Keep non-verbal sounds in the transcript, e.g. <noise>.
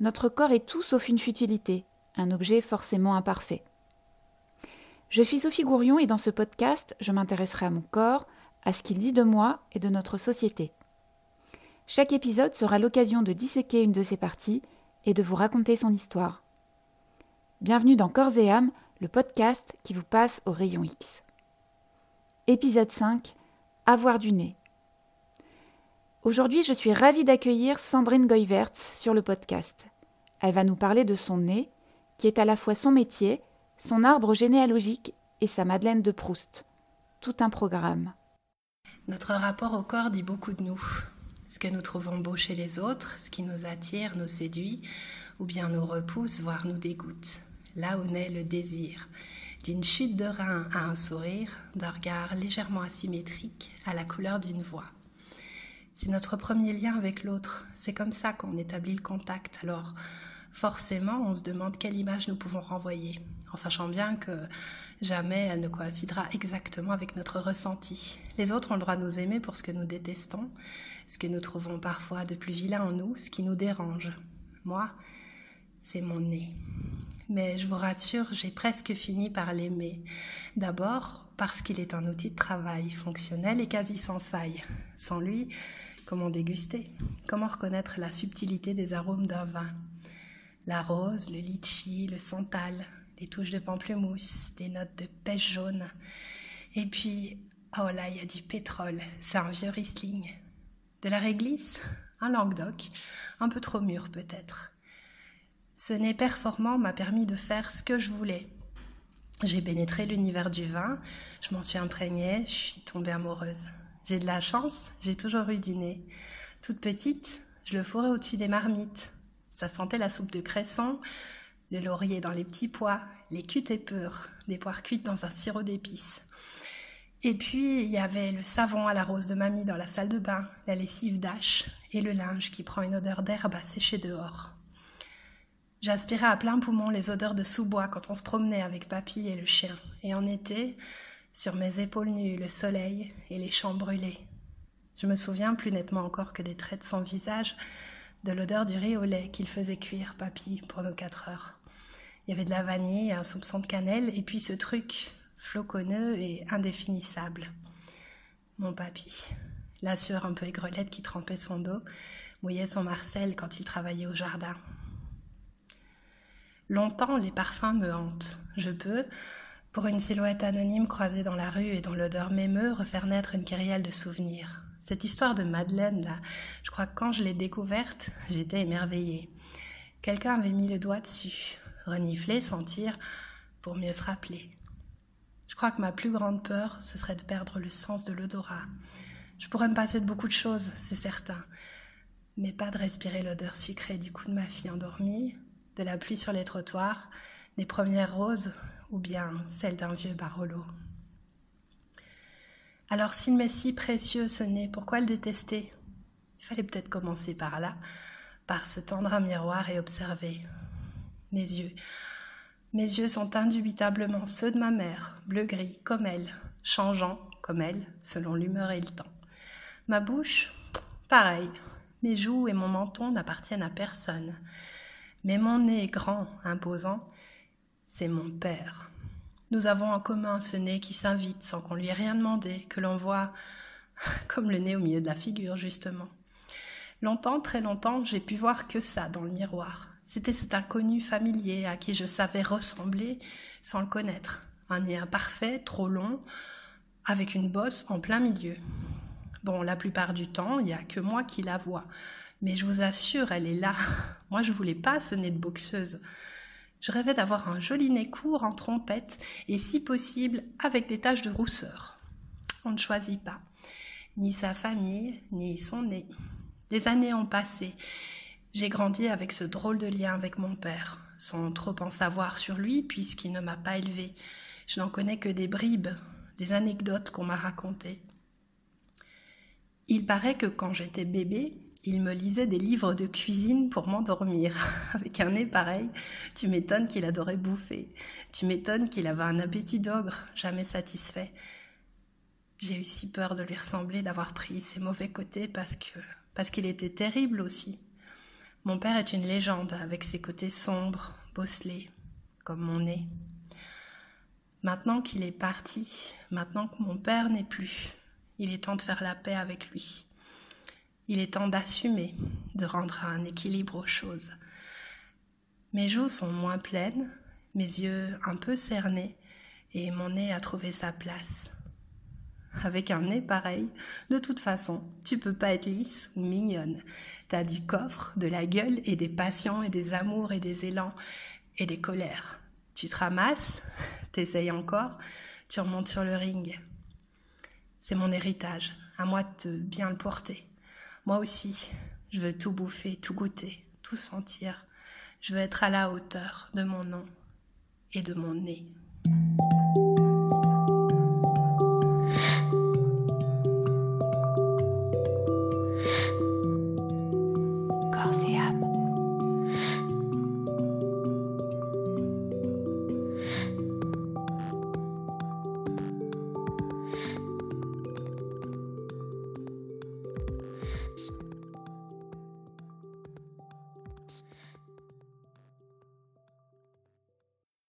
notre corps est tout sauf une futilité, un objet forcément imparfait. Je suis Sophie Gourion et dans ce podcast, je m'intéresserai à mon corps, à ce qu'il dit de moi et de notre société. Chaque épisode sera l'occasion de disséquer une de ses parties et de vous raconter son histoire. Bienvenue dans Corps et âme, le podcast qui vous passe au rayon X. Épisode 5 Avoir du nez. Aujourd'hui, je suis ravie d'accueillir Sandrine Goyvertz sur le podcast. Elle va nous parler de son nez, qui est à la fois son métier, son arbre généalogique et sa Madeleine de Proust. Tout un programme. Notre rapport au corps dit beaucoup de nous. Ce que nous trouvons beau chez les autres, ce qui nous attire, nous séduit, ou bien nous repousse, voire nous dégoûte. Là où naît le désir, d'une chute de rein à un sourire, d'un regard légèrement asymétrique à la couleur d'une voix. C'est notre premier lien avec l'autre. C'est comme ça qu'on établit le contact. Alors, forcément, on se demande quelle image nous pouvons renvoyer, en sachant bien que jamais elle ne coïncidera exactement avec notre ressenti. Les autres ont le droit de nous aimer pour ce que nous détestons, ce que nous trouvons parfois de plus vilain en nous, ce qui nous dérange. Moi, c'est mon nez. Mais je vous rassure, j'ai presque fini par l'aimer. D'abord parce qu'il est un outil de travail fonctionnel et quasi sans faille. Sans lui, Comment déguster Comment reconnaître la subtilité des arômes d'un vin La rose, le litchi, le santal, les touches de pamplemousse, des notes de pêche jaune. Et puis, oh là, il y a du pétrole, c'est un vieux Riesling. De la réglisse? Un Languedoc, un peu trop mûr peut-être. Ce nez performant m'a permis de faire ce que je voulais. J'ai pénétré l'univers du vin, je m'en suis imprégnée, je suis tombée amoureuse. J'ai de la chance, j'ai toujours eu du nez. Toute petite, je le fourrais au-dessus des marmites. Ça sentait la soupe de cresson, le laurier dans les petits pois, les cuites purs, des poires cuites dans un sirop d'épices. Et puis, il y avait le savon à la rose de mamie dans la salle de bain, la lessive d'ache et le linge qui prend une odeur d'herbe à sécher dehors. J'aspirais à plein poumon les odeurs de sous-bois quand on se promenait avec papy et le chien. Et en été, sur mes épaules nues, le soleil et les champs brûlés. Je me souviens plus nettement encore que des traits de son visage, de l'odeur du riz au lait qu'il faisait cuire papy pour nos quatre heures. Il y avait de la vanille un soupçon de cannelle, et puis ce truc floconneux et indéfinissable. Mon papy, la sueur un peu aigrelette qui trempait son dos, mouillait son marcel quand il travaillait au jardin. Longtemps, les parfums me hantent. Je peux, pour une silhouette anonyme croisée dans la rue et dont l'odeur m'émeut, refaire naître une kyrielle de souvenirs. Cette histoire de Madeleine, là, je crois que quand je l'ai découverte, j'étais émerveillée. Quelqu'un avait mis le doigt dessus, renifler, sentir, pour mieux se rappeler. Je crois que ma plus grande peur, ce serait de perdre le sens de l'odorat. Je pourrais me passer de beaucoup de choses, c'est certain, mais pas de respirer l'odeur sucrée du cou de ma fille endormie, de la pluie sur les trottoirs, des premières roses ou bien celle d'un vieux Barolo. Alors s'il m'est si précieux ce nez, pourquoi le détester? Il fallait peut-être commencer par là, par se tendre un miroir et observer. Mes yeux. Mes yeux sont indubitablement ceux de ma mère, bleu-gris comme elle, changeant comme elle, selon l'humeur et le temps. Ma bouche, pareil. Mes joues et mon menton n'appartiennent à personne. Mais mon nez grand, imposant, c'est mon père. Nous avons en commun ce nez qui s'invite sans qu'on lui ait rien demandé, que l'on voit <laughs> comme le nez au milieu de la figure, justement. Longtemps, très longtemps, j'ai pu voir que ça dans le miroir. C'était cet inconnu familier à qui je savais ressembler sans le connaître. Un nez imparfait, trop long, avec une bosse en plein milieu. Bon, la plupart du temps, il n'y a que moi qui la vois. Mais je vous assure, elle est là. <laughs> Moi, je voulais pas ce nez de boxeuse. Je rêvais d'avoir un joli nez court en trompette et si possible avec des taches de rousseur. On ne choisit pas ni sa famille, ni son nez. Les années ont passé. J'ai grandi avec ce drôle de lien avec mon père, sans trop en savoir sur lui puisqu'il ne m'a pas élevé. Je n'en connais que des bribes, des anecdotes qu'on m'a racontées. Il paraît que quand j'étais bébé, il me lisait des livres de cuisine pour m'endormir. <laughs> Avec un nez pareil, tu m'étonnes qu'il adorait bouffer. Tu m'étonnes qu'il avait un appétit d'ogre, jamais satisfait. J'ai eu si peur de lui ressembler, d'avoir pris ses mauvais côtés parce que parce qu'il était terrible aussi. Mon père est une légende avec ses côtés sombres, bosselés, comme mon nez. Maintenant qu'il est parti, maintenant que mon père n'est plus, il est temps de faire la paix avec lui. Il est temps d'assumer, de rendre un équilibre aux choses. Mes joues sont moins pleines, mes yeux un peu cernés, et mon nez a trouvé sa place. Avec un nez pareil, de toute façon, tu peux pas être lisse ou mignonne. T'as du coffre, de la gueule et des passions et des amours et des élans et des colères. Tu te ramasses, <laughs> t'essayes encore, tu remontes sur le ring. C'est mon héritage, à moi de bien le porter. Moi aussi, je veux tout bouffer, tout goûter, tout sentir. Je veux être à la hauteur de mon nom et de mon nez.